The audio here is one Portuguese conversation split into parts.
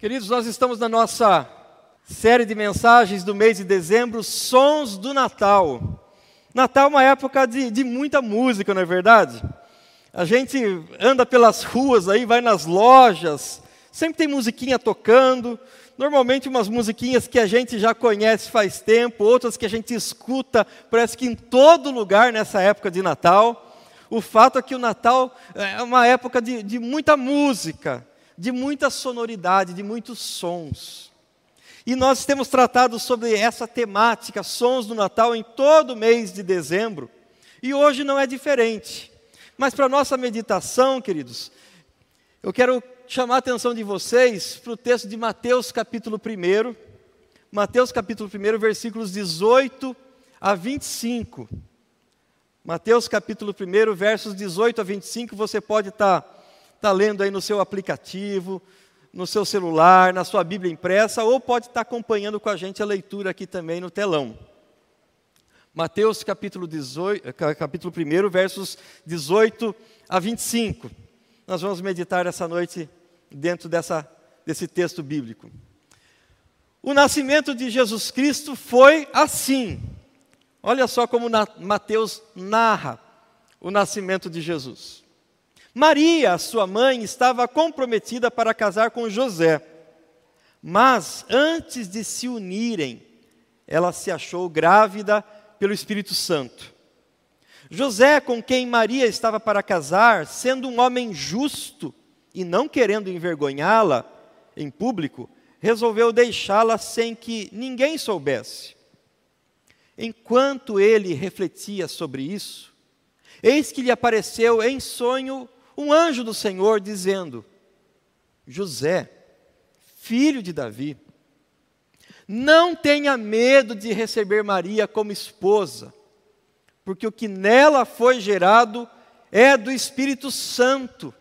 Queridos, nós estamos na nossa série de mensagens do mês de dezembro, Sons do Natal. Natal é uma época de, de muita música, não é verdade? A gente anda pelas ruas aí, vai nas lojas, sempre tem musiquinha tocando, normalmente umas musiquinhas que a gente já conhece faz tempo, outras que a gente escuta, parece que em todo lugar nessa época de Natal. O fato é que o Natal é uma época de, de muita música, de muita sonoridade, de muitos sons. E nós temos tratado sobre essa temática, sons do Natal, em todo mês de dezembro. E hoje não é diferente. Mas para nossa meditação, queridos, eu quero chamar a atenção de vocês para o texto de Mateus capítulo 1. Mateus capítulo 1, versículos 18 a 25. Mateus capítulo 1, versos 18 a 25, você pode estar tá, tá lendo aí no seu aplicativo, no seu celular, na sua Bíblia impressa, ou pode estar tá acompanhando com a gente a leitura aqui também no telão. Mateus capítulo, 18, capítulo 1, versos 18 a 25. Nós vamos meditar essa noite dentro dessa, desse texto bíblico. O nascimento de Jesus Cristo foi assim. Olha só como Mateus narra o nascimento de Jesus. Maria, sua mãe, estava comprometida para casar com José, mas antes de se unirem, ela se achou grávida pelo Espírito Santo. José, com quem Maria estava para casar, sendo um homem justo e não querendo envergonhá-la em público, resolveu deixá-la sem que ninguém soubesse. Enquanto ele refletia sobre isso, eis que lhe apareceu em sonho um anjo do Senhor dizendo: José, filho de Davi, não tenha medo de receber Maria como esposa, porque o que nela foi gerado é do Espírito Santo.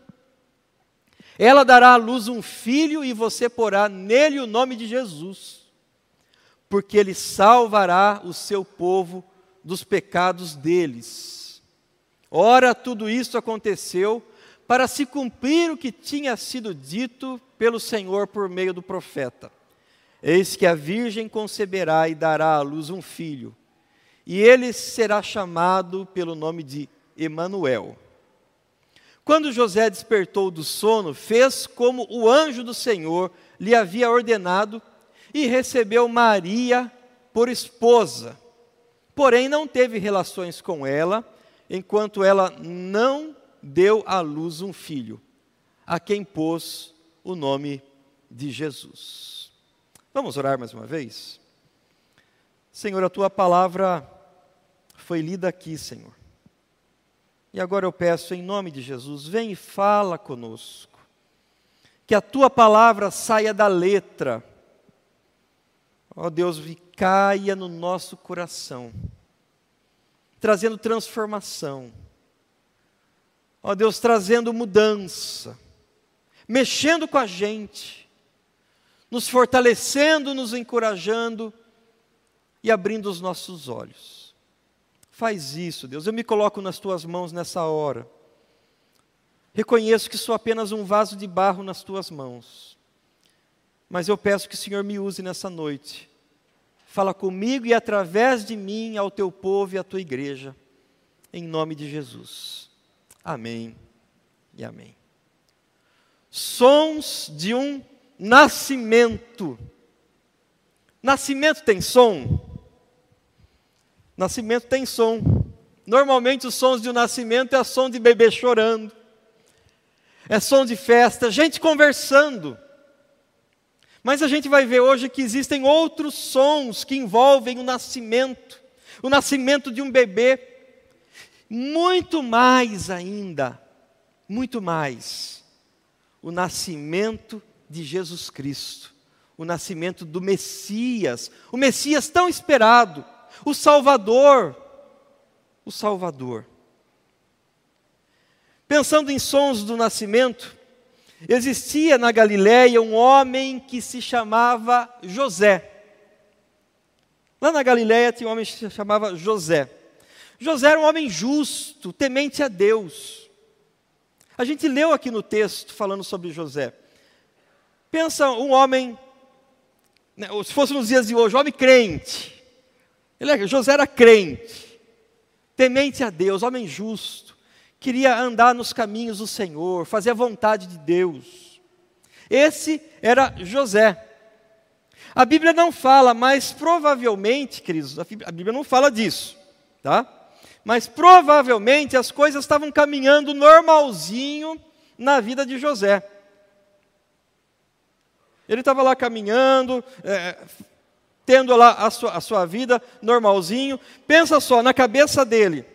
Ela dará à luz um filho e você porá nele o nome de Jesus porque ele salvará o seu povo dos pecados deles. Ora, tudo isso aconteceu para se cumprir o que tinha sido dito pelo Senhor por meio do profeta. Eis que a virgem conceberá e dará à luz um filho, e ele será chamado pelo nome de Emanuel. Quando José despertou do sono, fez como o anjo do Senhor lhe havia ordenado e recebeu Maria por esposa. Porém, não teve relações com ela, enquanto ela não deu à luz um filho, a quem pôs o nome de Jesus. Vamos orar mais uma vez? Senhor, a tua palavra foi lida aqui, Senhor. E agora eu peço em nome de Jesus, vem e fala conosco. Que a tua palavra saia da letra ó Deus, caia no nosso coração, trazendo transformação, ó Deus, trazendo mudança, mexendo com a gente, nos fortalecendo, nos encorajando e abrindo os nossos olhos. Faz isso, Deus, eu me coloco nas tuas mãos nessa hora. Reconheço que sou apenas um vaso de barro nas tuas mãos. Mas eu peço que o Senhor me use nessa noite. Fala comigo e através de mim ao teu povo e à tua igreja. Em nome de Jesus. Amém e amém. Sons de um nascimento. Nascimento tem som? Nascimento tem som. Normalmente os sons de um nascimento é som de bebê chorando. É som de festa, gente conversando mas a gente vai ver hoje que existem outros sons que envolvem o nascimento, o nascimento de um bebê, muito mais ainda, muito mais, o nascimento de Jesus Cristo, o nascimento do Messias, o Messias tão esperado, o Salvador, o Salvador. Pensando em sons do nascimento, Existia na Galiléia um homem que se chamava José. Lá na Galiléia tinha um homem que se chamava José. José era um homem justo, temente a Deus. A gente leu aqui no texto falando sobre José. Pensa um homem, né, se fosse nos dias de hoje, um homem crente. Ele, é, José era crente, temente a Deus, homem justo, queria andar nos caminhos do Senhor, fazer a vontade de Deus. Esse era José. A Bíblia não fala, mas provavelmente, queridos, a Bíblia não fala disso, tá? Mas provavelmente as coisas estavam caminhando normalzinho na vida de José. Ele estava lá caminhando, é, tendo lá a sua, a sua vida normalzinho. Pensa só, na cabeça dele,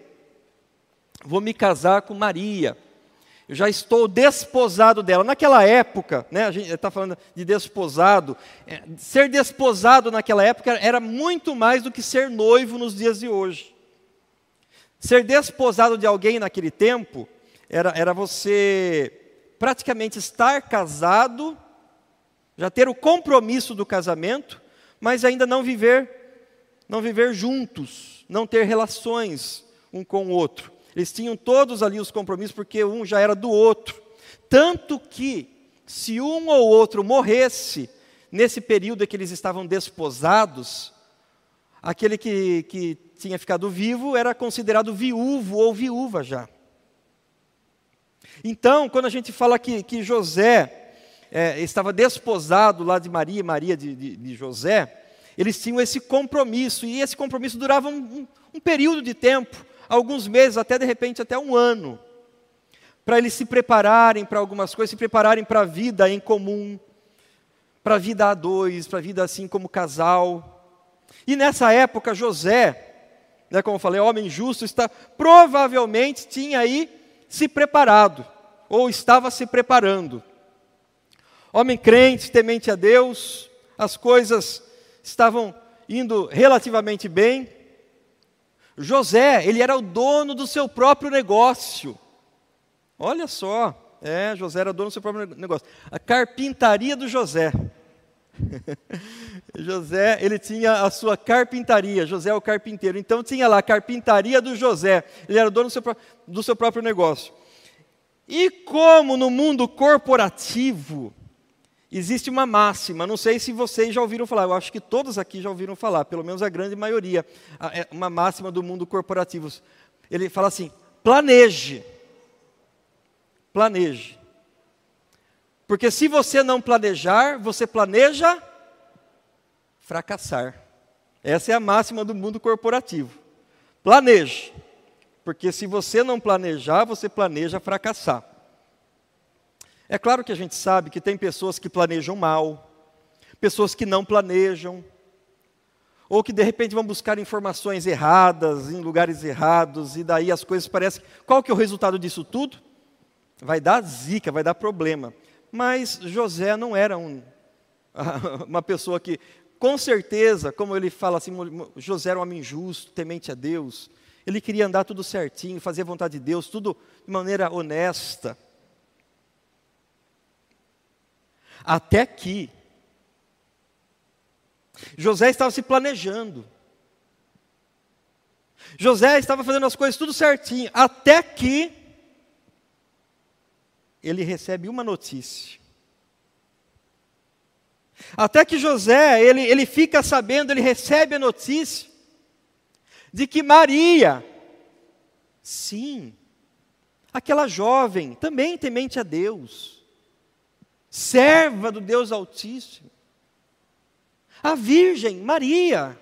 vou me casar com Maria. Eu já estou desposado dela. Naquela época, né, a gente está falando de desposado. É, ser desposado naquela época era muito mais do que ser noivo nos dias de hoje. Ser desposado de alguém naquele tempo era, era você praticamente estar casado já ter o compromisso do casamento, mas ainda não viver não viver juntos, não ter relações um com o outro. Eles tinham todos ali os compromissos porque um já era do outro. Tanto que se um ou outro morresse nesse período em que eles estavam desposados, aquele que, que tinha ficado vivo era considerado viúvo ou viúva já. Então, quando a gente fala que, que José é, estava desposado lá de Maria e Maria de, de, de, José, eles tinham esse compromisso, e esse compromisso durava um, um, um período de tempo, alguns meses, até de repente até um ano, para eles se prepararem para algumas coisas, se prepararem para a vida em comum, para a vida a dois, para a vida assim como casal. E nessa época, José, né, como eu falei, homem justo, está, provavelmente tinha aí se preparado, ou estava se preparando. Homem crente, temente a Deus, as coisas estavam indo relativamente bem. José, ele era o dono do seu próprio negócio. Olha só, é, José era dono do seu próprio negócio. A carpintaria do José. José, ele tinha a sua carpintaria, José é o carpinteiro. Então tinha lá a carpintaria do José. Ele era dono do seu, do seu próprio negócio. E como no mundo corporativo, Existe uma máxima, não sei se vocês já ouviram falar, eu acho que todos aqui já ouviram falar, pelo menos a grande maioria, é uma máxima do mundo corporativo. Ele fala assim: planeje. Planeje. Porque se você não planejar, você planeja fracassar. Essa é a máxima do mundo corporativo. Planeje. Porque se você não planejar, você planeja fracassar. É claro que a gente sabe que tem pessoas que planejam mal, pessoas que não planejam, ou que de repente vão buscar informações erradas, em lugares errados, e daí as coisas parecem. Qual que é o resultado disso tudo? Vai dar zica, vai dar problema. Mas José não era um, uma pessoa que, com certeza, como ele fala assim, José era um homem justo, temente a Deus. Ele queria andar tudo certinho, fazer a vontade de Deus, tudo de maneira honesta. Até que José estava se planejando. José estava fazendo as coisas tudo certinho, até que ele recebe uma notícia. Até que José, ele, ele fica sabendo, ele recebe a notícia de que Maria, sim, aquela jovem, também temente a Deus, serva do Deus Altíssimo. A Virgem Maria.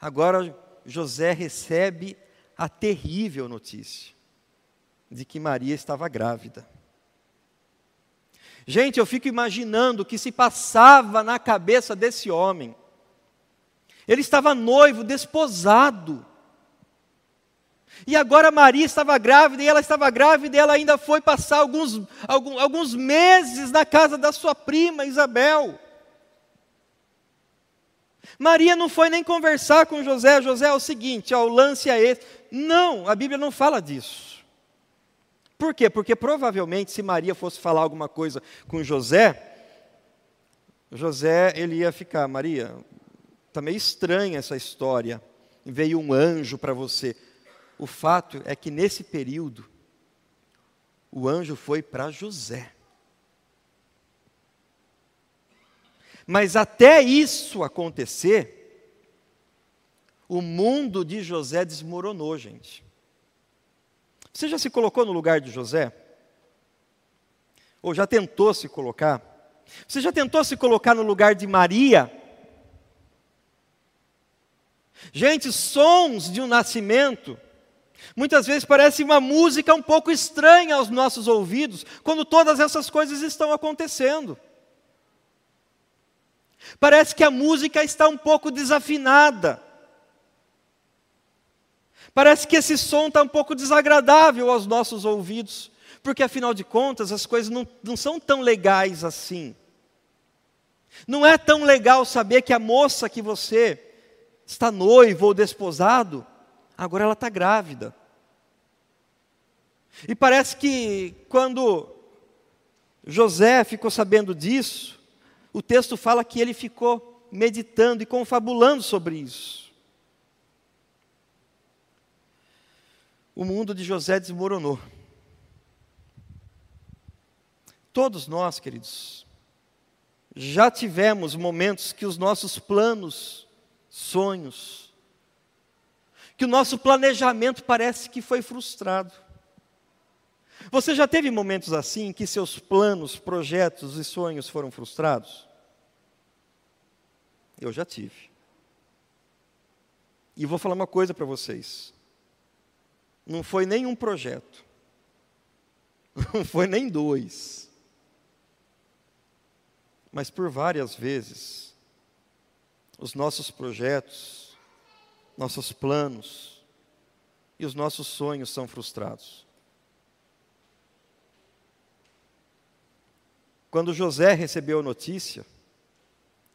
Agora José recebe a terrível notícia de que Maria estava grávida. Gente, eu fico imaginando o que se passava na cabeça desse homem. Ele estava noivo, desposado. E agora Maria estava grávida, e ela estava grávida, e ela ainda foi passar alguns, alguns, alguns meses na casa da sua prima Isabel. Maria não foi nem conversar com José. José é o seguinte: ó, o lance é esse. Não, a Bíblia não fala disso. Por quê? Porque provavelmente, se Maria fosse falar alguma coisa com José, José ele ia ficar, Maria, está meio estranha essa história. Veio um anjo para você. O fato é que nesse período, o anjo foi para José. Mas até isso acontecer, o mundo de José desmoronou, gente. Você já se colocou no lugar de José? Ou já tentou se colocar? Você já tentou se colocar no lugar de Maria? Gente, sons de um nascimento muitas vezes parece uma música um pouco estranha aos nossos ouvidos, quando todas essas coisas estão acontecendo. Parece que a música está um pouco desafinada. Parece que esse som está um pouco desagradável aos nossos ouvidos, porque afinal de contas as coisas não, não são tão legais assim. Não é tão legal saber que a moça que você está noivo ou desposado, agora ela está grávida. E parece que quando José ficou sabendo disso, o texto fala que ele ficou meditando e confabulando sobre isso. O mundo de José desmoronou. Todos nós, queridos, já tivemos momentos que os nossos planos sonhos, que o nosso planejamento parece que foi frustrado. Você já teve momentos assim que seus planos, projetos e sonhos foram frustrados? Eu já tive. E vou falar uma coisa para vocês. Não foi nenhum projeto. Não foi nem dois. Mas por várias vezes os nossos projetos, nossos planos e os nossos sonhos são frustrados. Quando José recebeu a notícia,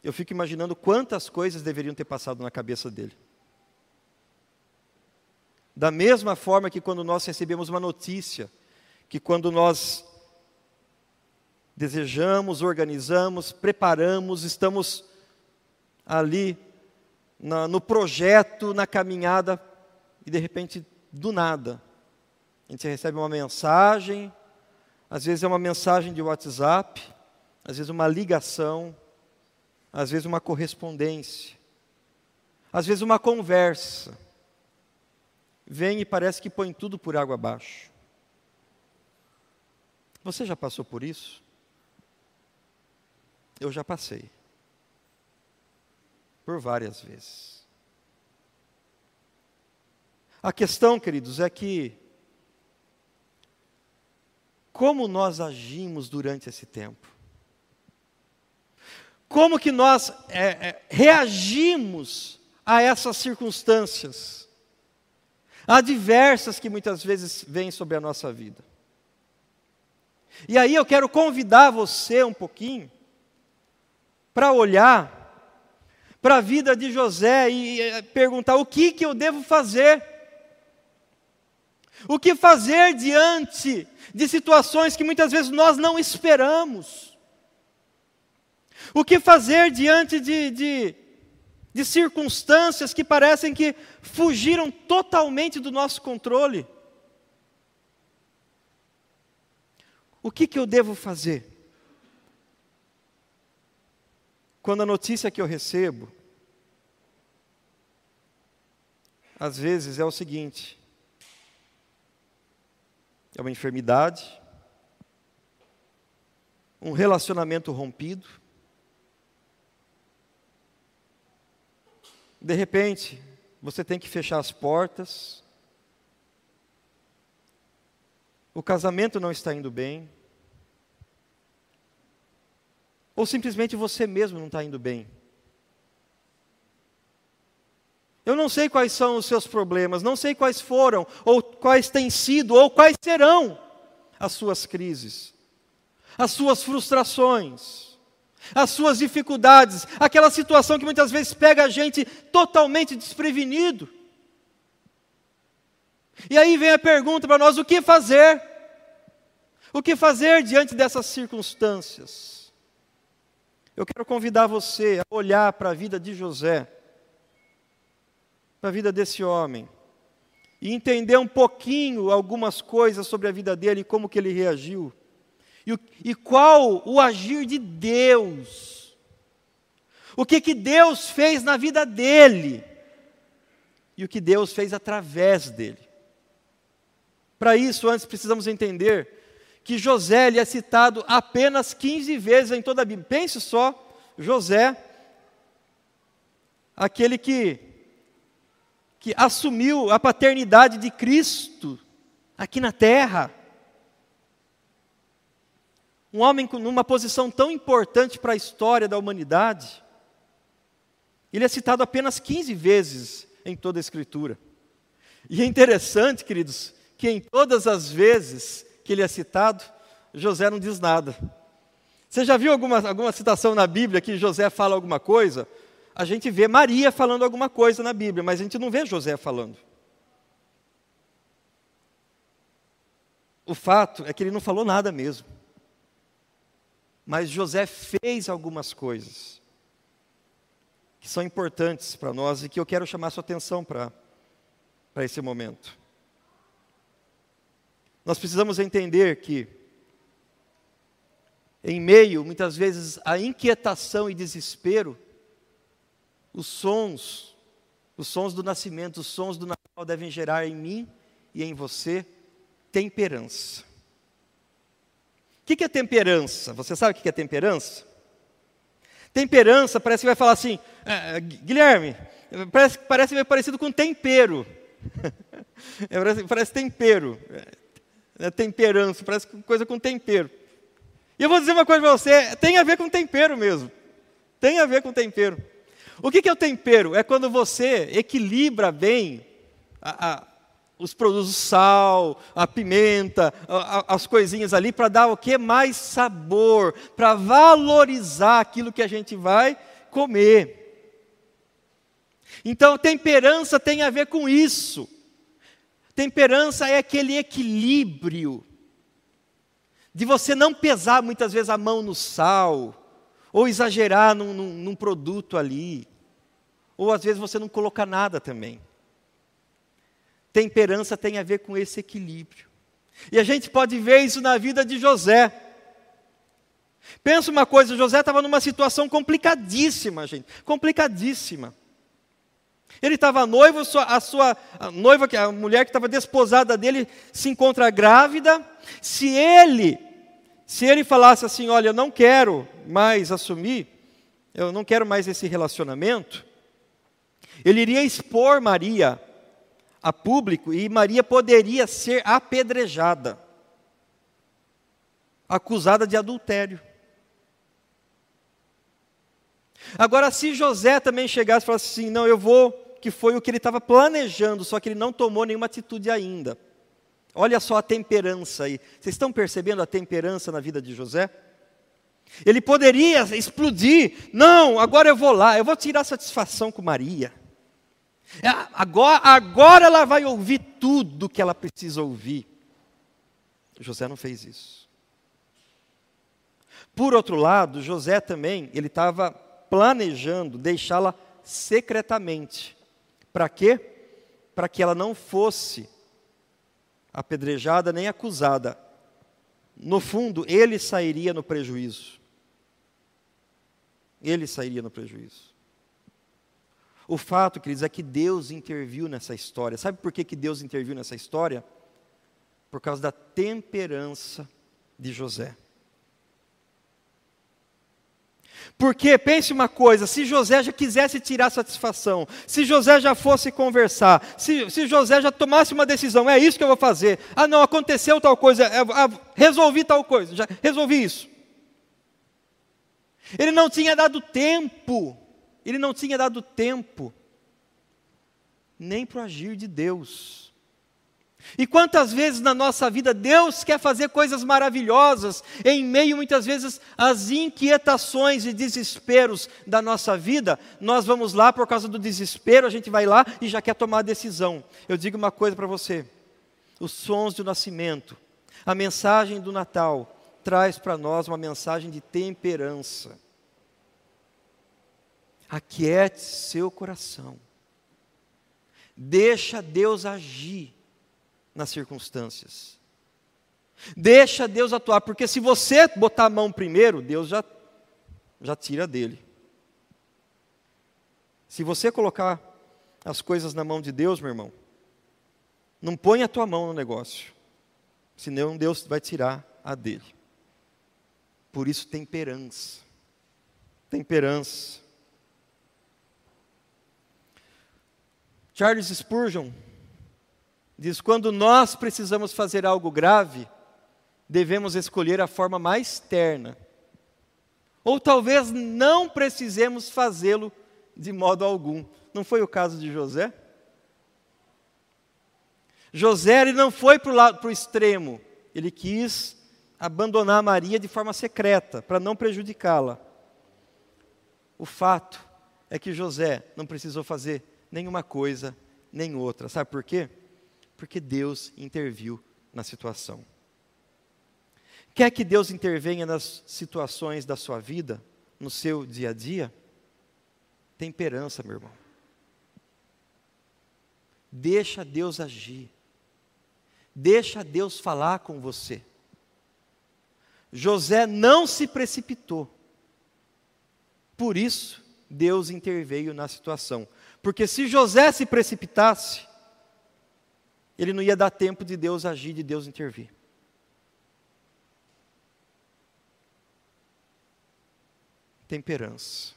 eu fico imaginando quantas coisas deveriam ter passado na cabeça dele. Da mesma forma que quando nós recebemos uma notícia, que quando nós desejamos, organizamos, preparamos, estamos ali na, no projeto, na caminhada, e de repente, do nada, a gente recebe uma mensagem, às vezes é uma mensagem de WhatsApp, às vezes uma ligação, às vezes uma correspondência, às vezes uma conversa. Vem e parece que põe tudo por água abaixo. Você já passou por isso? Eu já passei por várias vezes. A questão, queridos, é que como nós agimos durante esse tempo? Como que nós é, é, reagimos a essas circunstâncias adversas que muitas vezes vêm sobre a nossa vida? E aí eu quero convidar você um pouquinho para olhar para a vida de José e eh, perguntar: o que, que eu devo fazer? O que fazer diante de situações que muitas vezes nós não esperamos? O que fazer diante de, de, de circunstâncias que parecem que fugiram totalmente do nosso controle? O que, que eu devo fazer? Quando a notícia que eu recebo, às vezes é o seguinte: é uma enfermidade, um relacionamento rompido, de repente, você tem que fechar as portas, o casamento não está indo bem, ou simplesmente você mesmo não está indo bem. Eu não sei quais são os seus problemas, não sei quais foram, ou quais têm sido, ou quais serão as suas crises, as suas frustrações, as suas dificuldades, aquela situação que muitas vezes pega a gente totalmente desprevenido. E aí vem a pergunta para nós: o que fazer? O que fazer diante dessas circunstâncias? Eu quero convidar você a olhar para a vida de José, para a vida desse homem, e entender um pouquinho algumas coisas sobre a vida dele e como que ele reagiu. E, e qual o agir de Deus O que, que Deus fez na vida dele e o que Deus fez através dele. Para isso, antes precisamos entender que José ele é citado apenas 15 vezes em toda a Bíblia. Pense só, José, aquele que, que assumiu a paternidade de Cristo aqui na terra. Um homem numa posição tão importante para a história da humanidade. Ele é citado apenas 15 vezes em toda a Escritura. E é interessante, queridos, que em todas as vezes que ele é citado, José não diz nada. Você já viu alguma, alguma citação na Bíblia que José fala alguma coisa? A gente vê Maria falando alguma coisa na Bíblia, mas a gente não vê José falando. O fato é que ele não falou nada mesmo. Mas José fez algumas coisas que são importantes para nós e que eu quero chamar sua atenção para esse momento. Nós precisamos entender que, em meio, muitas vezes, a inquietação e desespero, os sons, os sons do nascimento, os sons do Natal devem gerar em mim e em você temperança. O que é temperança? Você sabe o que é temperança? Temperança parece que vai falar assim, ah, Guilherme, parece, parece meio parecido com tempero. É, parece, parece tempero é temperança, parece coisa com tempero. E eu vou dizer uma coisa para você, tem a ver com tempero mesmo. Tem a ver com tempero. O que, que é o tempero? É quando você equilibra bem a, a, os produtos, sal, a pimenta, as coisinhas ali, para dar o que? Mais sabor, para valorizar aquilo que a gente vai comer. Então, temperança tem a ver com isso. Temperança é aquele equilíbrio de você não pesar muitas vezes a mão no sal, ou exagerar num, num, num produto ali, ou às vezes você não colocar nada também. Temperança tem a ver com esse equilíbrio. E a gente pode ver isso na vida de José. Pensa uma coisa, José estava numa situação complicadíssima, gente, complicadíssima. Ele estava noivo, a sua a noiva, a mulher que estava desposada dele, se encontra grávida. Se ele, se ele falasse assim, olha, eu não quero mais assumir, eu não quero mais esse relacionamento, ele iria expor Maria a público e Maria poderia ser apedrejada, acusada de adultério. Agora, se José também chegasse e falasse assim: não, eu vou que foi o que ele estava planejando, só que ele não tomou nenhuma atitude ainda. Olha só a temperança aí. Vocês estão percebendo a temperança na vida de José? Ele poderia explodir. Não, agora eu vou lá, eu vou tirar satisfação com Maria. É, agora, agora ela vai ouvir tudo que ela precisa ouvir. José não fez isso. Por outro lado, José também, ele estava planejando deixá-la secretamente. Para quê? Para que ela não fosse apedrejada nem acusada. No fundo, ele sairia no prejuízo. Ele sairia no prejuízo. O fato, queridos, é que Deus interviu nessa história. Sabe por que, que Deus interviu nessa história? Por causa da temperança de José. Porque pense uma coisa: se José já quisesse tirar satisfação, se José já fosse conversar, se, se José já tomasse uma decisão, é isso que eu vou fazer. Ah, não, aconteceu tal coisa, é, ah, resolvi tal coisa, já resolvi isso. Ele não tinha dado tempo, ele não tinha dado tempo, nem para o agir de Deus. E quantas vezes na nossa vida Deus quer fazer coisas maravilhosas, em meio muitas vezes às inquietações e desesperos da nossa vida, nós vamos lá por causa do desespero, a gente vai lá e já quer tomar a decisão. Eu digo uma coisa para você: os sons do nascimento, a mensagem do Natal, traz para nós uma mensagem de temperança. Aquiete seu coração, deixa Deus agir nas circunstâncias. Deixa Deus atuar, porque se você botar a mão primeiro, Deus já, já tira dele. Se você colocar as coisas na mão de Deus, meu irmão, não põe a tua mão no negócio, senão Deus vai tirar a dele. Por isso, temperança. Temperança. Charles Spurgeon diz: quando nós precisamos fazer algo grave, devemos escolher a forma mais terna. Ou talvez não precisemos fazê-lo de modo algum. Não foi o caso de José? José ele não foi para o extremo, ele quis abandonar Maria de forma secreta, para não prejudicá-la. O fato é que José não precisou fazer nenhuma coisa, nem outra. Sabe por quê? Porque Deus interviu na situação. Quer que Deus intervenha nas situações da sua vida, no seu dia a dia? Temperança, meu irmão. Deixa Deus agir. Deixa Deus falar com você. José não se precipitou. Por isso, Deus interveio na situação. Porque se José se precipitasse, ele não ia dar tempo de Deus agir, de Deus intervir. temperança.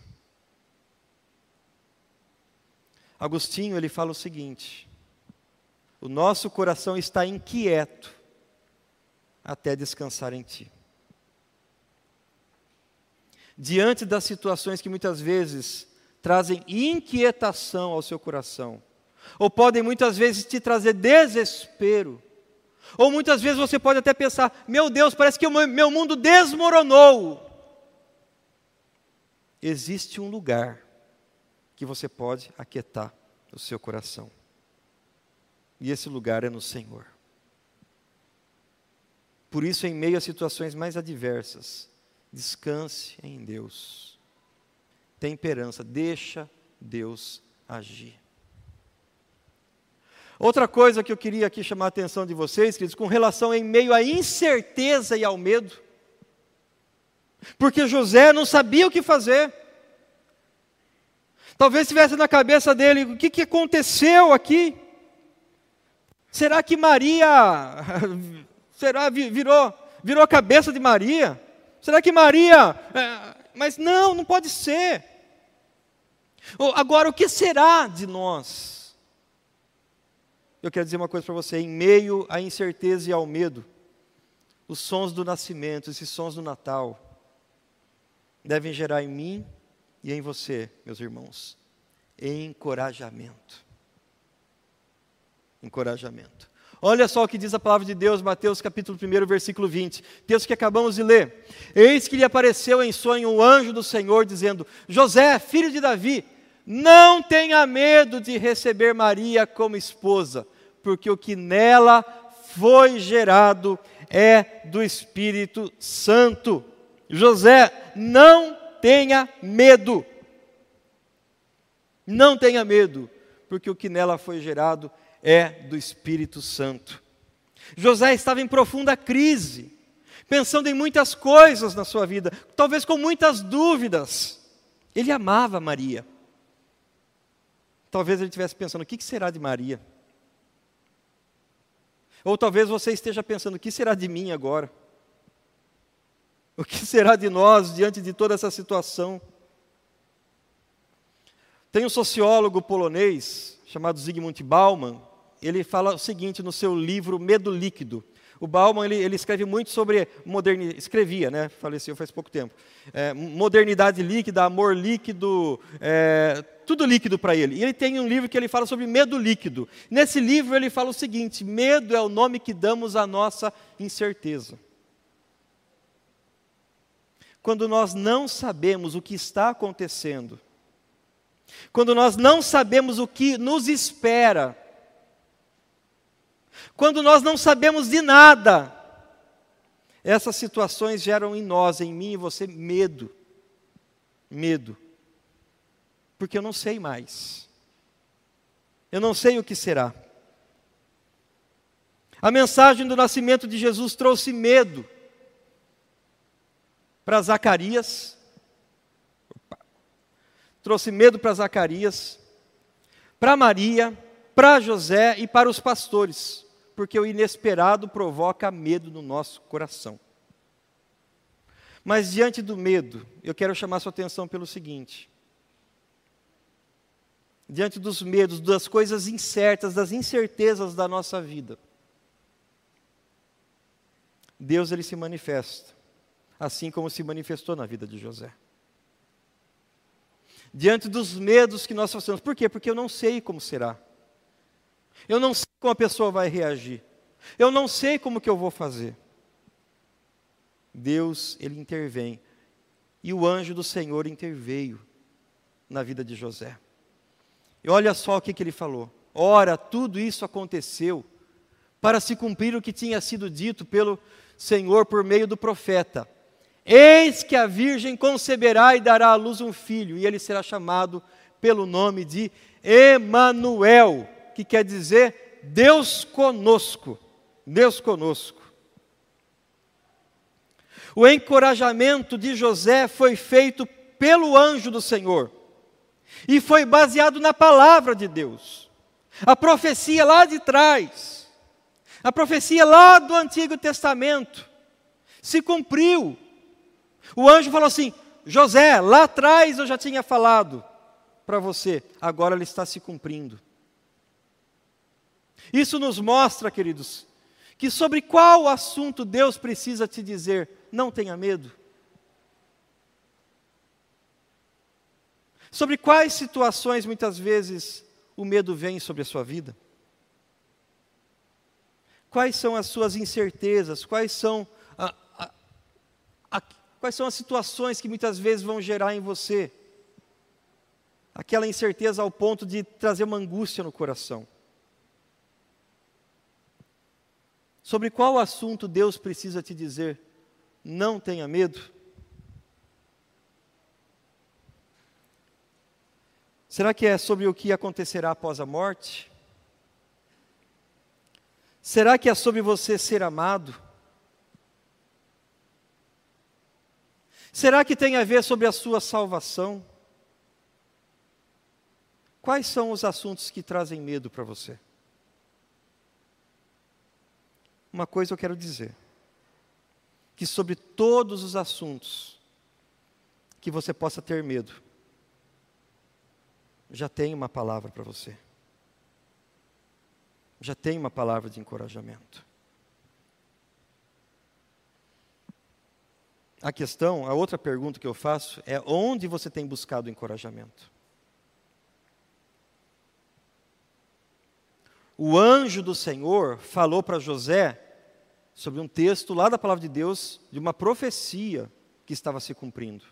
Agostinho ele fala o seguinte: o nosso coração está inquieto até descansar em ti. Diante das situações que muitas vezes trazem inquietação ao seu coração, ou podem muitas vezes te trazer desespero, ou muitas vezes você pode até pensar: meu Deus, parece que o meu mundo desmoronou existe um lugar que você pode aquietar o seu coração. E esse lugar é no Senhor. Por isso, em meio a situações mais adversas, descanse em Deus. Temperança, deixa Deus agir. Outra coisa que eu queria aqui chamar a atenção de vocês, queridos, com relação em meio à incerteza e ao medo, porque José não sabia o que fazer. Talvez estivesse na cabeça dele: o que, que aconteceu aqui? Será que Maria será virou virou a cabeça de Maria? Será que Maria? É, mas não, não pode ser. Agora, o que será de nós? Eu quero dizer uma coisa para você: em meio à incerteza e ao medo, os sons do nascimento, esses sons do Natal, devem gerar em mim e em você, meus irmãos, encorajamento. Encorajamento. Olha só o que diz a palavra de Deus, Mateus capítulo 1, versículo 20. Texto que acabamos de ler. Eis que lhe apareceu em sonho o anjo do Senhor, dizendo: José, filho de Davi, não tenha medo de receber Maria como esposa, porque o que nela foi gerado é do Espírito Santo. José, não tenha medo. Não tenha medo, porque o que nela foi gerado é do Espírito Santo. José estava em profunda crise, pensando em muitas coisas na sua vida, talvez com muitas dúvidas. Ele amava Maria. Talvez ele estivesse pensando: o que será de Maria? Ou talvez você esteja pensando: o que será de mim agora? O que será de nós diante de toda essa situação? Tem um sociólogo polonês chamado Zygmunt Bauman, ele fala o seguinte no seu livro Medo Líquido. O Bauman ele, ele escreve muito sobre modernidade, escrevia, né? Faleceu faz pouco tempo. É, modernidade líquida, amor líquido, é, tudo líquido para ele. E ele tem um livro que ele fala sobre medo líquido. Nesse livro ele fala o seguinte: medo é o nome que damos à nossa incerteza quando nós não sabemos o que está acontecendo, quando nós não sabemos o que nos espera, quando nós não sabemos de nada, essas situações geram em nós, em mim e você, medo. Medo. Porque eu não sei mais. Eu não sei o que será. A mensagem do nascimento de Jesus trouxe medo para Zacarias, trouxe medo para Zacarias, para Maria, para José e para os pastores, porque o inesperado provoca medo no nosso coração. Mas diante do medo, eu quero chamar sua atenção pelo seguinte: diante dos medos, das coisas incertas, das incertezas da nossa vida, Deus ele se manifesta, assim como se manifestou na vida de José. Diante dos medos que nós passamos, por quê? Porque eu não sei como será. Eu não sei como a pessoa vai reagir. Eu não sei como que eu vou fazer. Deus, ele intervém. E o anjo do Senhor interveio na vida de José. E olha só o que, que ele falou. Ora, tudo isso aconteceu para se cumprir o que tinha sido dito pelo Senhor por meio do profeta. Eis que a virgem conceberá e dará à luz um filho, e ele será chamado pelo nome de Emanuel, que quer dizer Deus conosco. Deus conosco. O encorajamento de José foi feito pelo anjo do Senhor e foi baseado na palavra de Deus. A profecia lá de trás, a profecia lá do Antigo Testamento, se cumpriu. O anjo falou assim: José, lá atrás eu já tinha falado para você, agora ele está se cumprindo. Isso nos mostra, queridos, que sobre qual assunto Deus precisa te dizer, não tenha medo. Sobre quais situações muitas vezes o medo vem sobre a sua vida? Quais são as suas incertezas? Quais são, a, a, a, quais são as situações que muitas vezes vão gerar em você aquela incerteza ao ponto de trazer uma angústia no coração? Sobre qual assunto Deus precisa te dizer? Não tenha medo. Será que é sobre o que acontecerá após a morte? Será que é sobre você ser amado? Será que tem a ver sobre a sua salvação? Quais são os assuntos que trazem medo para você? Uma coisa eu quero dizer: que sobre todos os assuntos que você possa ter medo, já tem uma palavra para você. Já tem uma palavra de encorajamento. A questão, a outra pergunta que eu faço é: onde você tem buscado encorajamento? O anjo do Senhor falou para José sobre um texto lá da palavra de Deus, de uma profecia que estava se cumprindo.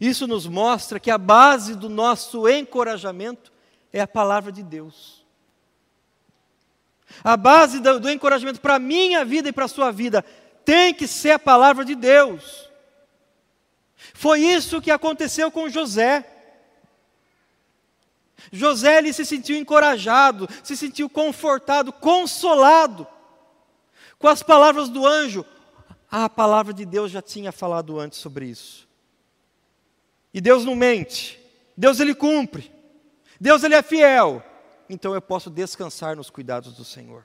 Isso nos mostra que a base do nosso encorajamento é a palavra de Deus. A base do, do encorajamento para a minha vida e para a sua vida tem que ser a palavra de Deus. Foi isso que aconteceu com José. José ele se sentiu encorajado, se sentiu confortado, consolado com as palavras do anjo. Ah, a palavra de Deus já tinha falado antes sobre isso. E Deus não mente. Deus ele cumpre. Deus ele é fiel. Então eu posso descansar nos cuidados do Senhor.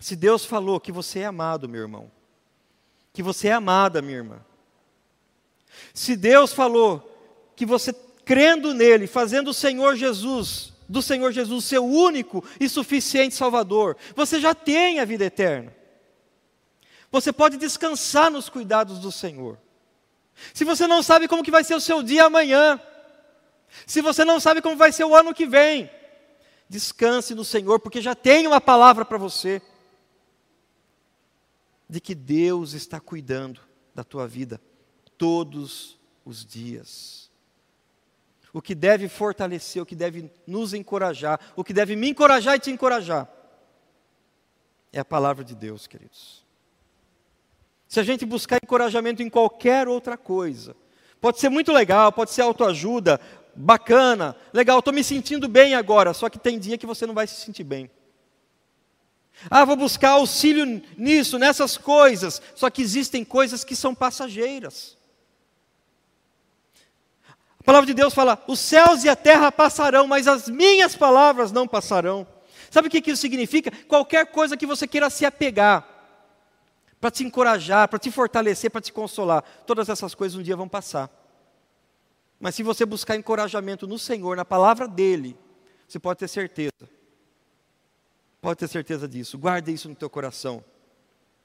Se Deus falou que você é amado, meu irmão, que você é amada, minha irmã. Se Deus falou que você crendo nele, fazendo o Senhor Jesus, do Senhor Jesus seu único e suficiente Salvador, você já tem a vida eterna. Você pode descansar nos cuidados do Senhor. Se você não sabe como que vai ser o seu dia amanhã, se você não sabe como vai ser o ano que vem, descanse no Senhor, porque já tem uma palavra para você de que Deus está cuidando da tua vida todos os dias. O que deve fortalecer, o que deve nos encorajar, o que deve me encorajar e te encorajar, é a palavra de Deus, queridos. Se a gente buscar encorajamento em qualquer outra coisa, pode ser muito legal, pode ser autoajuda, bacana, legal, estou me sentindo bem agora, só que tem dia que você não vai se sentir bem. Ah, vou buscar auxílio nisso, nessas coisas, só que existem coisas que são passageiras. Palavra de Deus fala: os céus e a terra passarão, mas as minhas palavras não passarão. Sabe o que isso significa? Qualquer coisa que você queira se apegar, para te encorajar, para te fortalecer, para te consolar, todas essas coisas um dia vão passar. Mas se você buscar encorajamento no Senhor, na palavra dEle, você pode ter certeza. Pode ter certeza disso. Guarde isso no teu coração.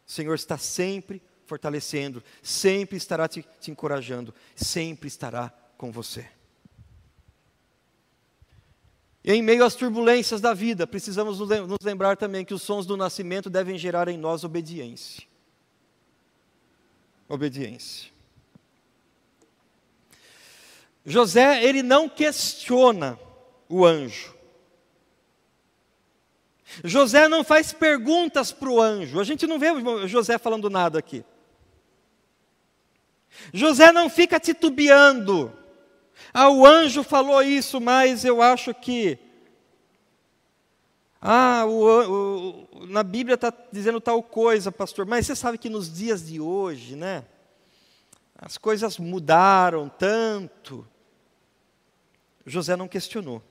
O Senhor está sempre fortalecendo, sempre estará te, te encorajando, sempre estará com você. E em meio às turbulências da vida, precisamos nos lembrar também que os sons do nascimento devem gerar em nós obediência. Obediência. José, ele não questiona o anjo. José não faz perguntas para o anjo. A gente não vê José falando nada aqui. José não fica titubeando. Ah, o anjo falou isso, mas eu acho que. Ah, o, o, na Bíblia está dizendo tal coisa, pastor. Mas você sabe que nos dias de hoje, né? As coisas mudaram tanto. José não questionou.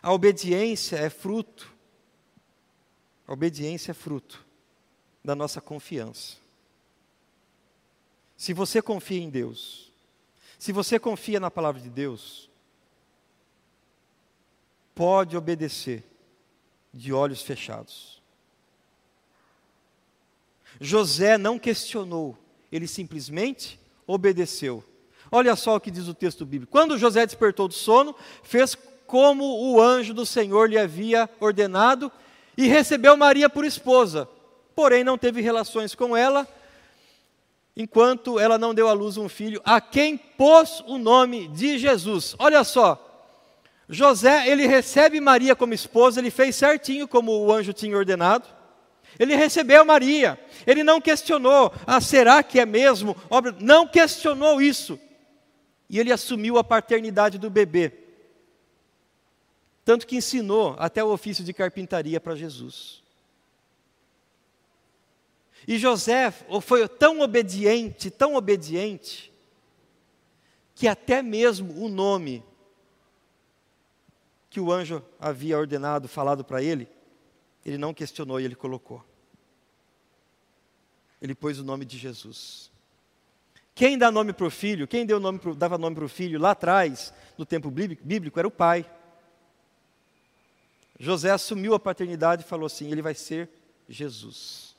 A obediência é fruto. A obediência é fruto da nossa confiança. Se você confia em Deus, se você confia na palavra de Deus, pode obedecer de olhos fechados. José não questionou, ele simplesmente obedeceu. Olha só o que diz o texto bíblico. Quando José despertou do sono, fez como o anjo do Senhor lhe havia ordenado e recebeu Maria por esposa. Porém, não teve relações com ela enquanto ela não deu à luz um filho, a quem pôs o nome de Jesus. Olha só, José, ele recebe Maria como esposa, ele fez certinho como o anjo tinha ordenado. Ele recebeu Maria, ele não questionou, ah, será que é mesmo? Não questionou isso. E ele assumiu a paternidade do bebê. Tanto que ensinou até o ofício de carpintaria para Jesus. E José foi tão obediente, tão obediente, que até mesmo o nome que o anjo havia ordenado, falado para ele, ele não questionou e ele colocou. Ele pôs o nome de Jesus. Quem dá nome para o filho, quem deu nome pro, dava nome para o filho lá atrás, no tempo bíblico, era o pai. José assumiu a paternidade e falou assim: ele vai ser Jesus.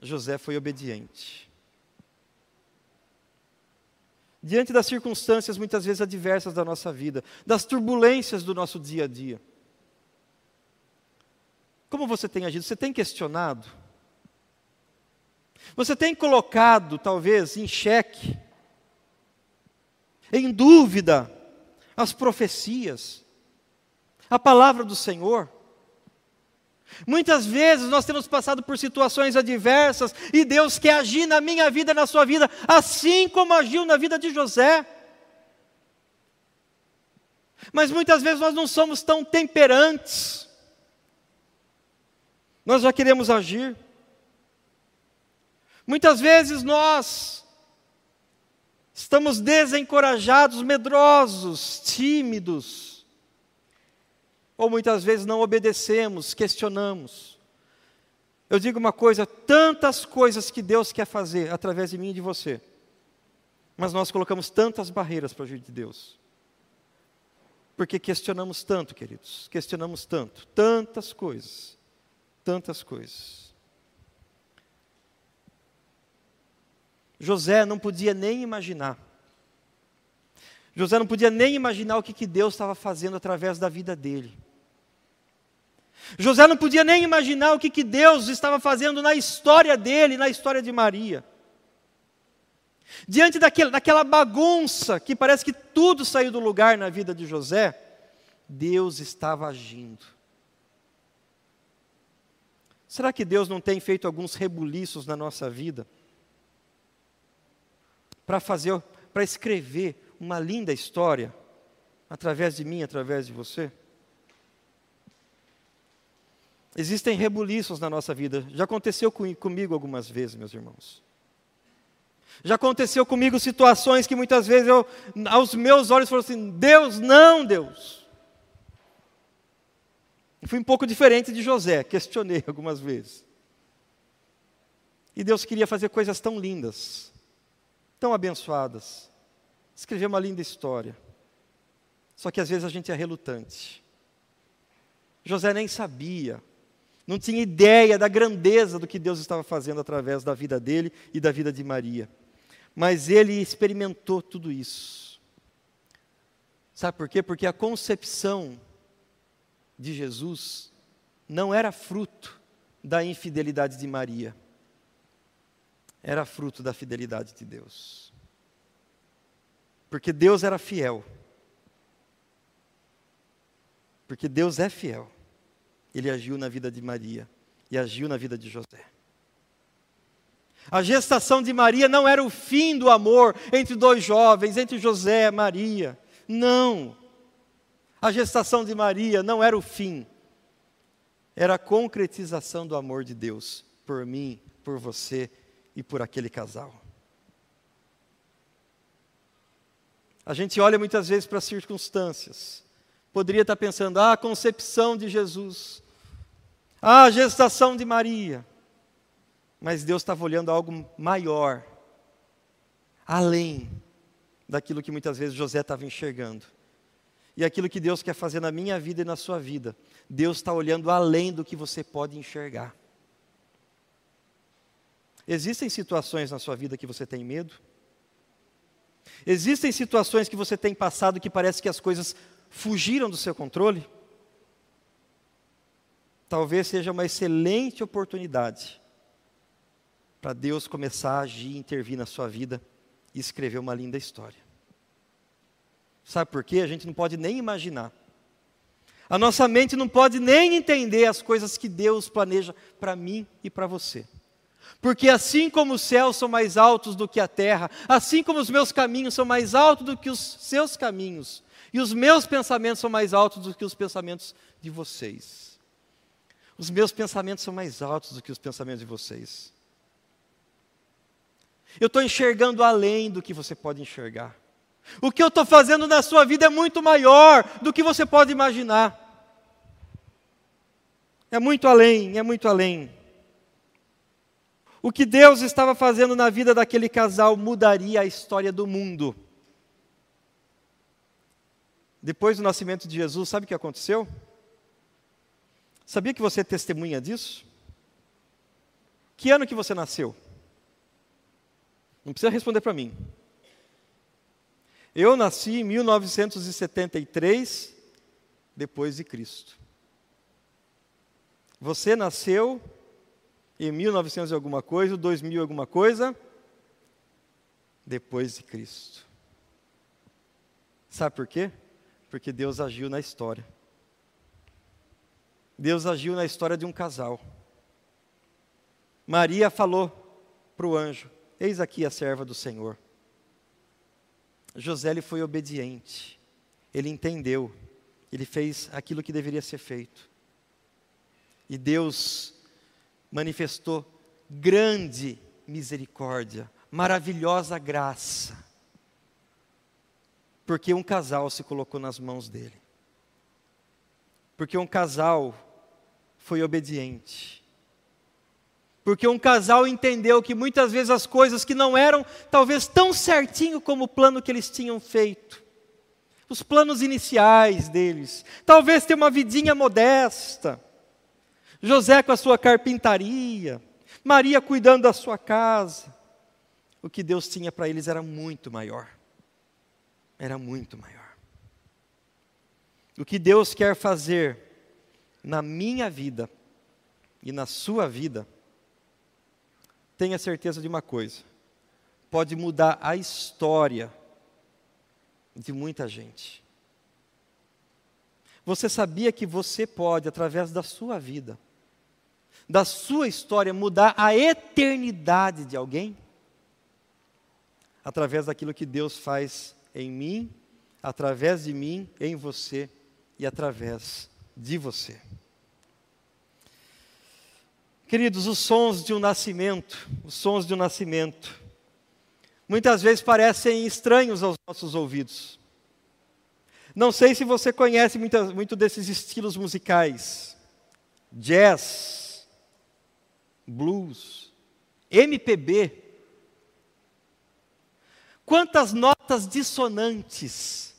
José foi obediente. Diante das circunstâncias muitas vezes adversas da nossa vida, das turbulências do nosso dia a dia, como você tem agido? Você tem questionado? Você tem colocado, talvez, em xeque, em dúvida, as profecias, a palavra do Senhor? Muitas vezes nós temos passado por situações adversas e Deus quer agir na minha vida, na sua vida, assim como agiu na vida de José. Mas muitas vezes nós não somos tão temperantes. Nós já queremos agir. Muitas vezes nós estamos desencorajados, medrosos, tímidos ou muitas vezes não obedecemos, questionamos. Eu digo uma coisa: tantas coisas que Deus quer fazer através de mim e de você, mas nós colocamos tantas barreiras para o agir de Deus. Porque questionamos tanto, queridos, questionamos tanto, tantas coisas, tantas coisas. José não podia nem imaginar. José não podia nem imaginar o que, que Deus estava fazendo através da vida dele. José não podia nem imaginar o que, que Deus estava fazendo na história dele, na história de Maria. Diante daquele, daquela bagunça que parece que tudo saiu do lugar na vida de José, Deus estava agindo. Será que Deus não tem feito alguns rebuliços na nossa vida? Para fazer, para escrever uma linda história através de mim, através de você? Existem rebuliços na nossa vida. Já aconteceu com, comigo algumas vezes, meus irmãos. Já aconteceu comigo situações que muitas vezes eu, aos meus olhos, falo assim: Deus, não, Deus. fui um pouco diferente de José, questionei algumas vezes. E Deus queria fazer coisas tão lindas, tão abençoadas, escrever uma linda história. Só que às vezes a gente é relutante. José nem sabia, não tinha ideia da grandeza do que Deus estava fazendo através da vida dele e da vida de Maria. Mas ele experimentou tudo isso. Sabe por quê? Porque a concepção de Jesus não era fruto da infidelidade de Maria era fruto da fidelidade de Deus. Porque Deus era fiel. Porque Deus é fiel. Ele agiu na vida de Maria e agiu na vida de José. A gestação de Maria não era o fim do amor entre dois jovens, entre José e Maria. Não. A gestação de Maria não era o fim. Era a concretização do amor de Deus por mim, por você e por aquele casal. A gente olha muitas vezes para as circunstâncias. Poderia estar pensando, ah, a concepção de Jesus, ah, a gestação de Maria. Mas Deus estava olhando algo maior, além daquilo que muitas vezes José estava enxergando. E aquilo que Deus quer fazer na minha vida e na sua vida, Deus está olhando além do que você pode enxergar. Existem situações na sua vida que você tem medo? Existem situações que você tem passado que parece que as coisas fugiram do seu controle? Talvez seja uma excelente oportunidade para Deus começar a agir, intervir na sua vida e escrever uma linda história. Sabe por quê? A gente não pode nem imaginar. A nossa mente não pode nem entender as coisas que Deus planeja para mim e para você. Porque assim como os céus são mais altos do que a terra, assim como os meus caminhos são mais altos do que os seus caminhos, e os meus pensamentos são mais altos do que os pensamentos de vocês. Os meus pensamentos são mais altos do que os pensamentos de vocês. Eu estou enxergando além do que você pode enxergar. O que eu estou fazendo na sua vida é muito maior do que você pode imaginar. É muito além, é muito além. O que Deus estava fazendo na vida daquele casal mudaria a história do mundo. Depois do nascimento de Jesus, sabe o que aconteceu? Sabia que você é testemunha disso? Que ano que você nasceu? Não precisa responder para mim. Eu nasci em 1973, depois de Cristo. Você nasceu em 1900 e alguma coisa, 2000 e alguma coisa, depois de Cristo. Sabe por quê? Porque Deus agiu na história. Deus agiu na história de um casal. Maria falou para o anjo: Eis aqui a serva do Senhor. José ele foi obediente, ele entendeu, ele fez aquilo que deveria ser feito. E Deus manifestou grande misericórdia, maravilhosa graça, porque um casal se colocou nas mãos dele, porque um casal foi obediente, porque um casal entendeu que muitas vezes as coisas que não eram talvez tão certinho como o plano que eles tinham feito, os planos iniciais deles, talvez ter uma vidinha modesta, José com a sua carpintaria, Maria cuidando da sua casa. O que Deus tinha para eles era muito maior. Era muito maior. O que Deus quer fazer na minha vida e na sua vida, tenha certeza de uma coisa: pode mudar a história de muita gente. Você sabia que você pode, através da sua vida, da sua história mudar a eternidade de alguém? Através daquilo que Deus faz em mim, através de mim, em você e através de você. Queridos, os sons de um nascimento, os sons de um nascimento, muitas vezes parecem estranhos aos nossos ouvidos. Não sei se você conhece muito, desses estilos musicais: jazz, blues, MPB. Quantas notas dissonantes.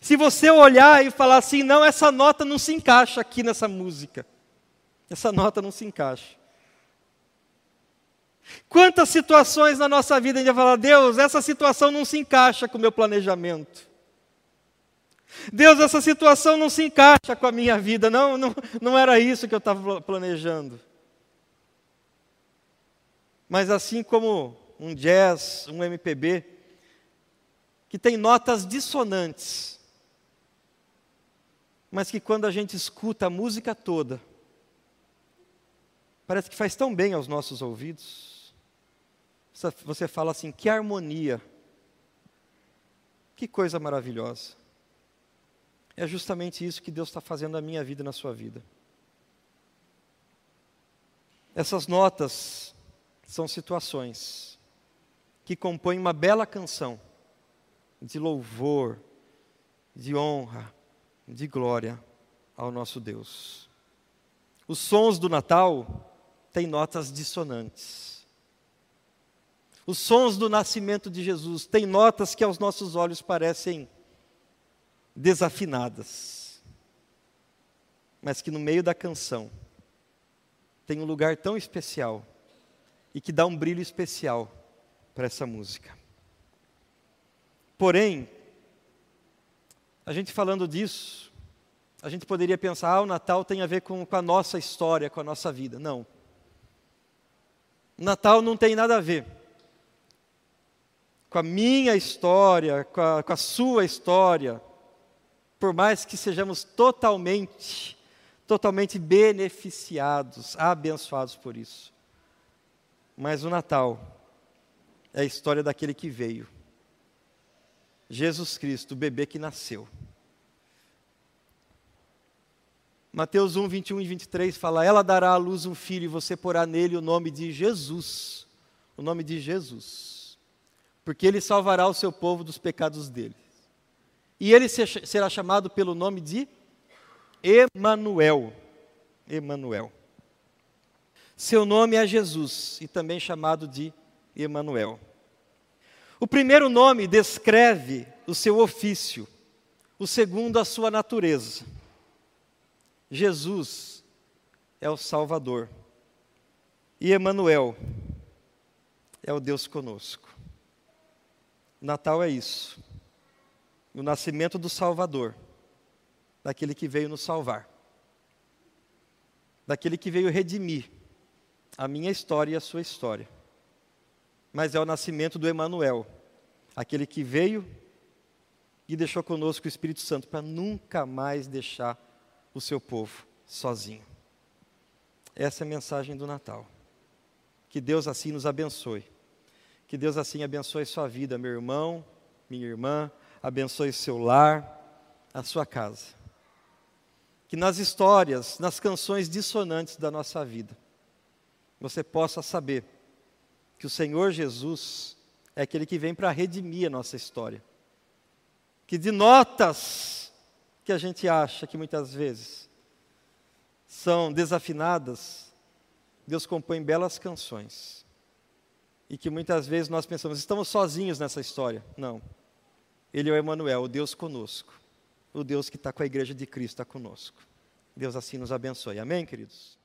Se você olhar e falar assim, não, essa nota não se encaixa aqui nessa música. Essa nota não se encaixa. Quantas situações na nossa vida a gente vai falar, Deus, essa situação não se encaixa com o meu planejamento. Deus, essa situação não se encaixa com a minha vida. Não, não, não era isso que eu estava planejando. Mas assim como um jazz, um MPB, que tem notas dissonantes, mas que quando a gente escuta a música toda, parece que faz tão bem aos nossos ouvidos. Você fala assim: que harmonia, que coisa maravilhosa. É justamente isso que Deus está fazendo na minha vida e na sua vida. Essas notas são situações que compõe uma bela canção de louvor, de honra, de glória ao nosso Deus. Os sons do Natal têm notas dissonantes. Os sons do nascimento de Jesus têm notas que aos nossos olhos parecem desafinadas, mas que no meio da canção tem um lugar tão especial e que dá um brilho especial para essa música. Porém, a gente falando disso, a gente poderia pensar, ah, o Natal tem a ver com, com a nossa história, com a nossa vida. Não. O Natal não tem nada a ver com a minha história, com a, com a sua história, por mais que sejamos totalmente, totalmente beneficiados, abençoados por isso. Mas o Natal é a história daquele que veio. Jesus Cristo, o bebê que nasceu. Mateus 1, 21 e 23 fala: Ela dará à luz um filho e você porá nele o nome de Jesus. O nome de Jesus. Porque ele salvará o seu povo dos pecados dele. E ele será chamado pelo nome de Emanuel. Emanuel. Seu nome é Jesus e também chamado de Emanuel. O primeiro nome descreve o seu ofício, o segundo a sua natureza. Jesus é o Salvador. E Emanuel é o Deus conosco. Natal é isso. O nascimento do Salvador, daquele que veio nos salvar. Daquele que veio redimir a minha história e a sua história mas é o nascimento do Emanuel, aquele que veio e deixou conosco o Espírito Santo para nunca mais deixar o seu povo sozinho. Essa é a mensagem do Natal. Que Deus assim nos abençoe. Que Deus assim abençoe sua vida, meu irmão, minha irmã, abençoe seu lar, a sua casa. Que nas histórias, nas canções dissonantes da nossa vida, você possa saber que o Senhor Jesus é aquele que vem para redimir a nossa história. Que de notas que a gente acha que muitas vezes são desafinadas, Deus compõe belas canções. E que muitas vezes nós pensamos, estamos sozinhos nessa história. Não. Ele é o Emanuel, o Deus conosco. O Deus que está com a igreja de Cristo está conosco. Deus assim nos abençoe. Amém, queridos?